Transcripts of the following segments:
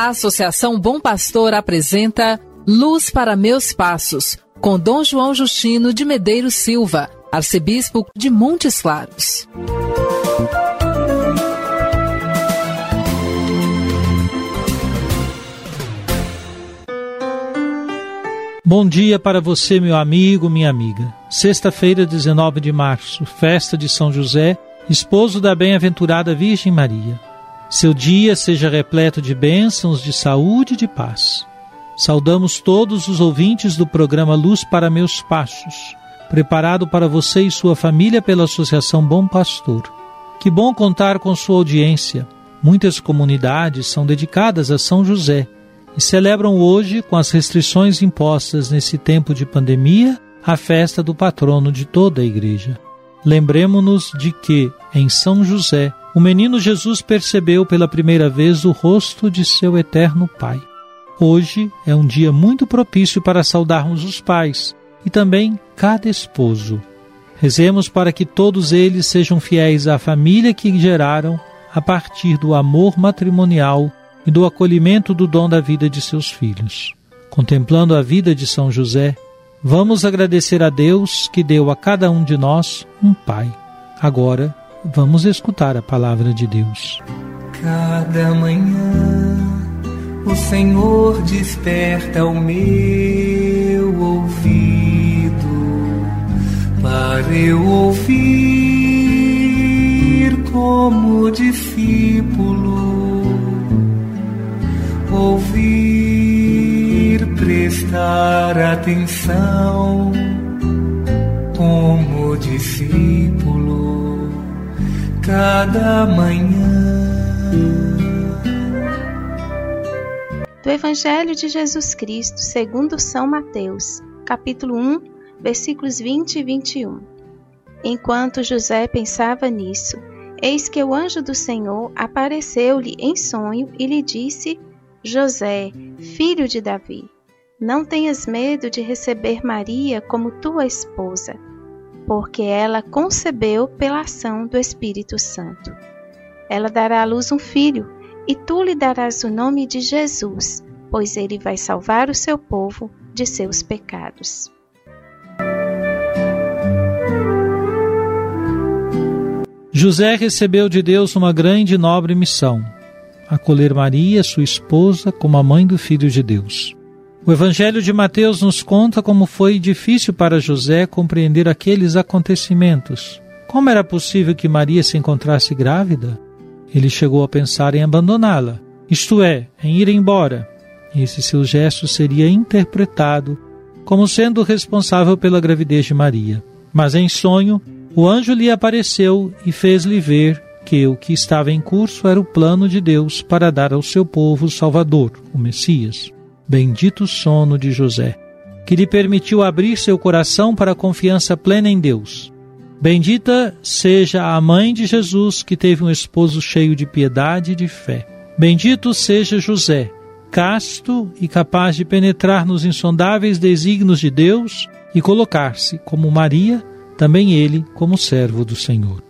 A Associação Bom Pastor apresenta Luz para Meus Passos, com Dom João Justino de Medeiros Silva, arcebispo de Montes Claros. Bom dia para você, meu amigo, minha amiga. Sexta-feira, 19 de março, festa de São José, esposo da bem-aventurada Virgem Maria. Seu dia seja repleto de bênçãos, de saúde e de paz. Saudamos todos os ouvintes do programa Luz para Meus Passos, preparado para você e sua família pela Associação Bom Pastor. Que bom contar com sua audiência. Muitas comunidades são dedicadas a São José e celebram hoje, com as restrições impostas nesse tempo de pandemia, a festa do patrono de toda a Igreja. Lembremos-nos de que, em São José, o menino Jesus percebeu pela primeira vez o rosto de seu eterno Pai. Hoje é um dia muito propício para saudarmos os pais e também cada esposo. Rezemos para que todos eles sejam fiéis à família que geraram a partir do amor matrimonial e do acolhimento do dom da vida de seus filhos. Contemplando a vida de São José, vamos agradecer a Deus que deu a cada um de nós um pai. Agora, vamos escutar a palavra de Deus. Cada manhã o Senhor desperta o meu ouvido para eu ouvir como discípulo ouvir, prestar atenção cada manhã. Do Evangelho de Jesus Cristo, segundo São Mateus, capítulo 1, versículos 20 e 21. Enquanto José pensava nisso, eis que o anjo do Senhor apareceu-lhe em sonho e lhe disse: José, filho de Davi, não tenhas medo de receber Maria como tua esposa, porque ela concebeu pela ação do Espírito Santo. Ela dará à luz um filho, e tu lhe darás o nome de Jesus, pois ele vai salvar o seu povo de seus pecados. José recebeu de Deus uma grande e nobre missão acolher Maria, sua esposa, como a mãe do Filho de Deus. O Evangelho de Mateus nos conta como foi difícil para José compreender aqueles acontecimentos. Como era possível que Maria se encontrasse grávida? Ele chegou a pensar em abandoná-la, isto é, em ir embora. Esse seu gesto seria interpretado como sendo responsável pela gravidez de Maria. Mas em sonho, o anjo lhe apareceu e fez-lhe ver que o que estava em curso era o plano de Deus para dar ao seu povo o Salvador, o Messias. Bendito sono de José, que lhe permitiu abrir seu coração para a confiança plena em Deus. Bendita seja a mãe de Jesus, que teve um esposo cheio de piedade e de fé. Bendito seja José, casto e capaz de penetrar nos insondáveis desígnios de Deus e colocar-se, como Maria, também ele como servo do Senhor.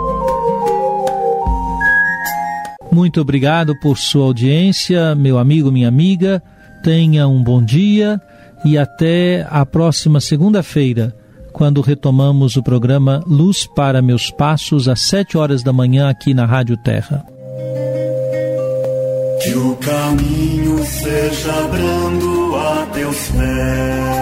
Muito obrigado por sua audiência, meu amigo, minha amiga. Tenha um bom dia e até a próxima segunda-feira, quando retomamos o programa Luz para Meus Passos, às sete horas da manhã, aqui na Rádio Terra. Que o caminho seja brando a teu teus pés.